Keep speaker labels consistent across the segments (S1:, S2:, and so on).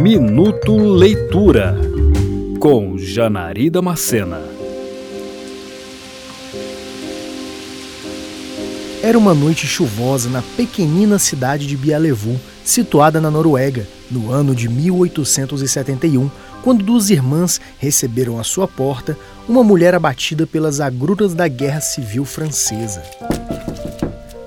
S1: Minuto Leitura com Janari Damascena.
S2: Era uma noite chuvosa na pequenina cidade de Bialevu, situada na Noruega, no ano de 1871, quando duas irmãs receberam à sua porta uma mulher abatida pelas agruras da Guerra Civil Francesa.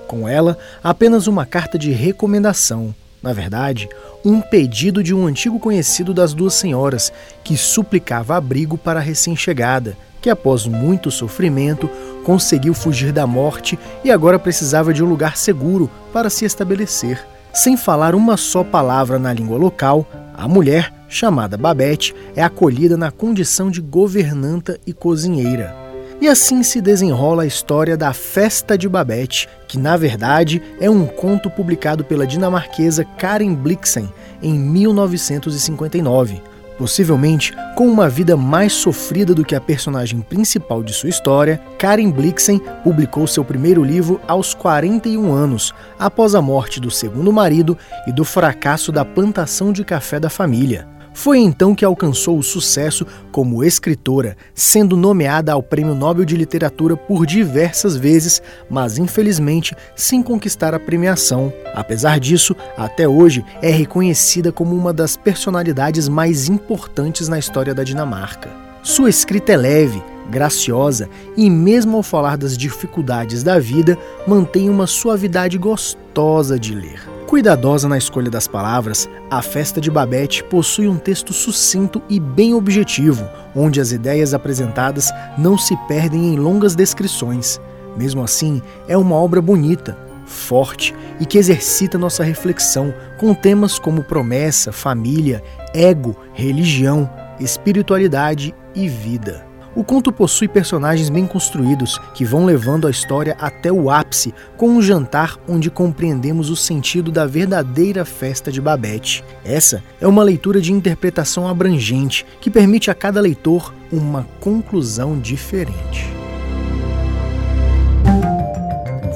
S2: Com ela, apenas uma carta de recomendação, na verdade, um pedido de um antigo conhecido das duas senhoras, que suplicava abrigo para a recém-chegada, que após muito sofrimento conseguiu fugir da morte e agora precisava de um lugar seguro para se estabelecer. Sem falar uma só palavra na língua local, a mulher, chamada Babette, é acolhida na condição de governanta e cozinheira. E assim se desenrola a história da Festa de Babette, que na verdade é um conto publicado pela dinamarquesa Karen Blixen em 1959. Possivelmente com uma vida mais sofrida do que a personagem principal de sua história, Karen Blixen publicou seu primeiro livro aos 41 anos, após a morte do segundo marido e do fracasso da plantação de café da família. Foi então que alcançou o sucesso como escritora, sendo nomeada ao Prêmio Nobel de Literatura por diversas vezes, mas infelizmente sem conquistar a premiação. Apesar disso, até hoje é reconhecida como uma das personalidades mais importantes na história da Dinamarca. Sua escrita é leve, graciosa e, mesmo ao falar das dificuldades da vida, mantém uma suavidade gostosa de ler. Cuidadosa na escolha das palavras, a Festa de Babette possui um texto sucinto e bem objetivo, onde as ideias apresentadas não se perdem em longas descrições. Mesmo assim, é uma obra bonita, forte e que exercita nossa reflexão com temas como promessa, família, ego, religião, espiritualidade e vida. O conto possui personagens bem construídos que vão levando a história até o ápice, com um jantar onde compreendemos o sentido da verdadeira festa de Babette. Essa é uma leitura de interpretação abrangente que permite a cada leitor uma conclusão diferente.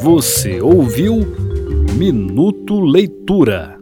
S1: Você ouviu Minuto Leitura.